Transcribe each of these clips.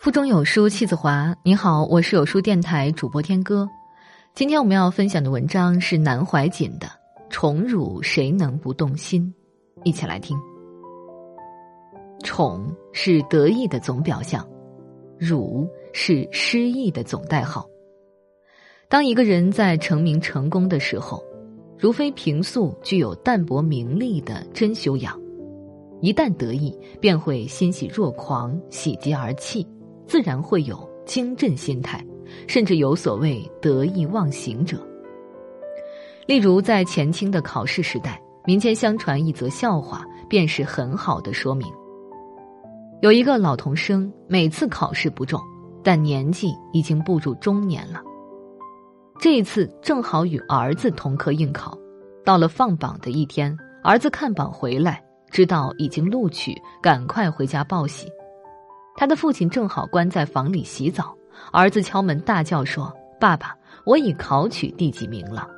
腹中有书气自华。你好，我是有书电台主播天歌。今天我们要分享的文章是南怀瑾的《宠辱谁能不动心》，一起来听。宠是得意的总表象，辱是失意的总代号。当一个人在成名成功的时候，如非平素具有淡泊名利的真修养，一旦得意，便会欣喜若狂，喜极而泣。自然会有惊震心态，甚至有所谓得意忘形者。例如，在前清的考试时代，民间相传一则笑话，便是很好的说明。有一个老童生，每次考试不中，但年纪已经步入中年了。这一次正好与儿子同科应考，到了放榜的一天，儿子看榜回来，知道已经录取，赶快回家报喜。他的父亲正好关在房里洗澡，儿子敲门大叫说：“爸爸，我已考取第几名了？”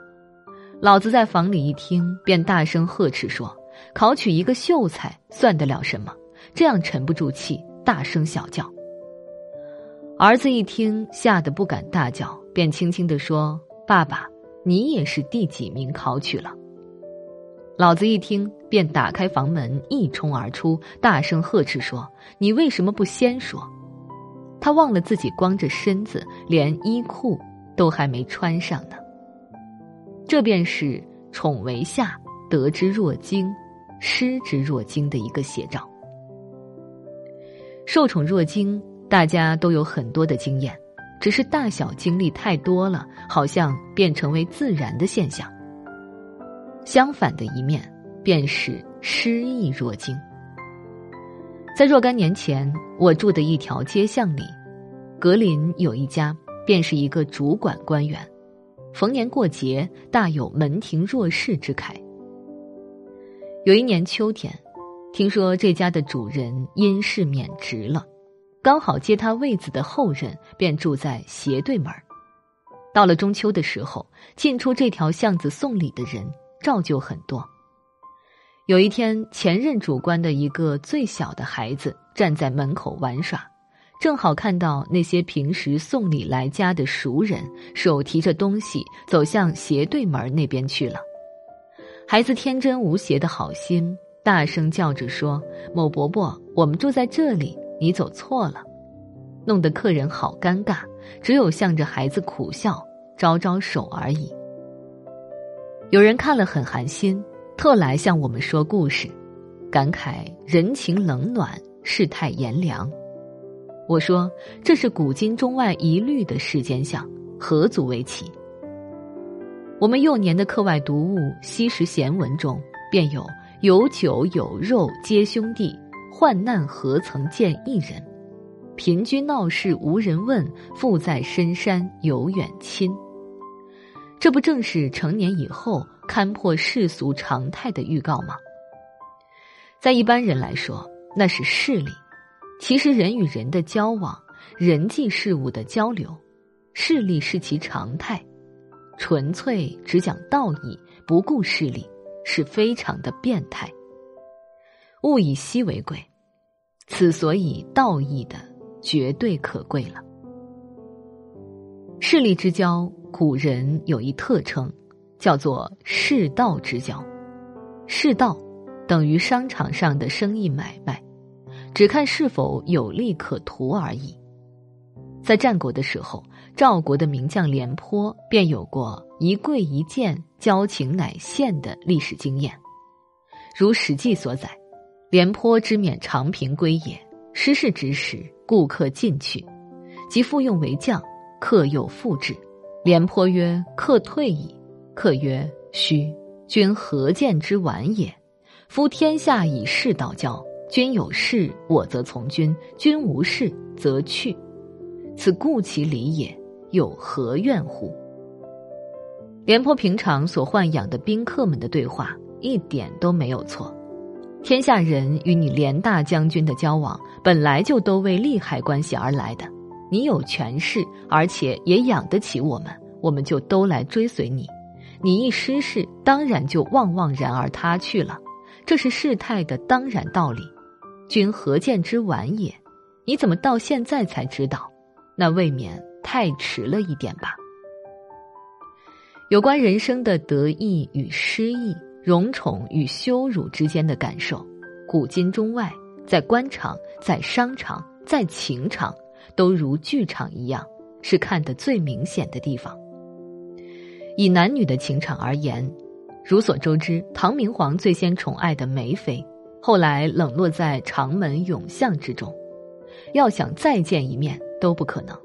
老子在房里一听，便大声呵斥说：“考取一个秀才算得了什么？这样沉不住气，大声小叫。”儿子一听，吓得不敢大叫，便轻轻地说：“爸爸，你也是第几名考取了？”老子一听，便打开房门，一冲而出，大声呵斥说：“你为什么不先说？”他忘了自己光着身子，连衣裤都还没穿上呢。这便是宠为下，得之若惊，失之若惊的一个写照。受宠若惊，大家都有很多的经验，只是大小经历太多了，好像便成为自然的现象。相反的一面，便是失意若惊。在若干年前，我住的一条街巷里，格林有一家，便是一个主管官员，逢年过节大有门庭若市之慨。有一年秋天，听说这家的主人因事免职了，刚好接他位子的后人便住在斜对门到了中秋的时候，进出这条巷子送礼的人。照旧很多。有一天，前任主官的一个最小的孩子站在门口玩耍，正好看到那些平时送礼来家的熟人手提着东西走向斜对门那边去了。孩子天真无邪的好心，大声叫着说：“某伯伯，我们住在这里，你走错了。”弄得客人好尴尬，只有向着孩子苦笑，招招手而已。有人看了很寒心，特来向我们说故事，感慨人情冷暖，世态炎凉。我说这是古今中外一律的世间相，何足为奇？我们幼年的课外读物《昔时贤文》中便有“有酒有肉皆兄弟，患难何曾见一人？贫居闹市无人问，富在深山有远亲。”这不正是成年以后看破世俗常态的预告吗？在一般人来说，那是势力；其实人与人的交往、人际事物的交流，势力是其常态。纯粹只讲道义，不顾势力，是非常的变态。物以稀为贵，此所以道义的绝对可贵了。势力之交。古人有一特称，叫做“世道之交”。世道等于商场上的生意买卖，只看是否有利可图而已。在战国的时候，赵国的名将廉颇便有过一跪一见，交情乃现的历史经验。如《史记》所载，廉颇之免长平归也，失事之时，顾客进去，即复用为将，客又复至。廉颇曰：“客退矣。”客曰：“须，君何见之晚也？夫天下以事道交，君有事，我则从军；君无事，则去。此故其礼也。有何怨乎？”廉颇平常所豢养的宾客们的对话一点都没有错。天下人与你廉大将军的交往，本来就都为利害关系而来的。你有权势，而且也养得起我们，我们就都来追随你。你一失势，当然就望望然而他去了，这是事态的当然道理。君何见之晚也？你怎么到现在才知道？那未免太迟了一点吧。有关人生的得意与失意、荣宠与羞辱之间的感受，古今中外，在官场、在商场、在情场，都如剧场一样，是看得最明显的地方。以男女的情场而言，如所周知，唐明皇最先宠爱的梅妃，后来冷落在长门永巷之中，要想再见一面都不可能。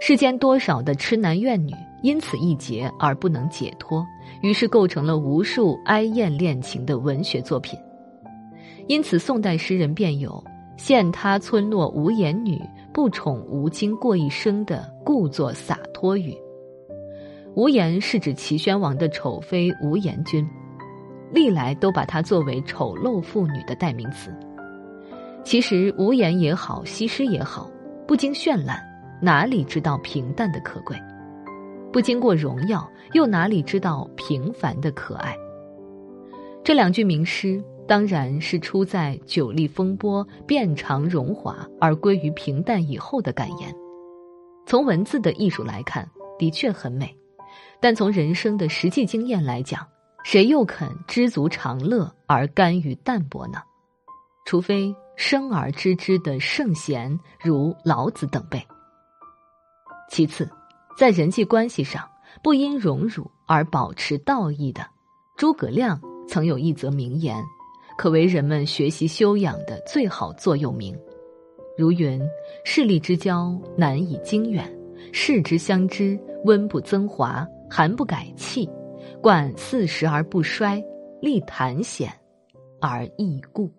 世间多少的痴男怨女因此一劫而不能解脱，于是构成了无数哀艳恋情的文学作品。因此，宋代诗人便有“羡他村落无言女，不宠吴京过一生”的故作洒脱语。无言是指齐宣王的丑妃无言君，历来都把她作为丑陋妇女的代名词。其实，无言也好，西施也好，不经绚烂。哪里知道平淡的可贵？不经过荣耀，又哪里知道平凡的可爱？这两句名诗当然是出在久历风波、遍尝荣华而归于平淡以后的感言。从文字的艺术来看，的确很美；但从人生的实际经验来讲，谁又肯知足常乐而甘于淡泊呢？除非生而知之的圣贤，如老子等辈。其次，在人际关系上不因荣辱而保持道义的，诸葛亮曾有一则名言，可为人们学习修养的最好座右铭。如云：“势利之交难以经远，视之相知温不增华，寒不改气，贯四十而不衰，立谈显而易固。”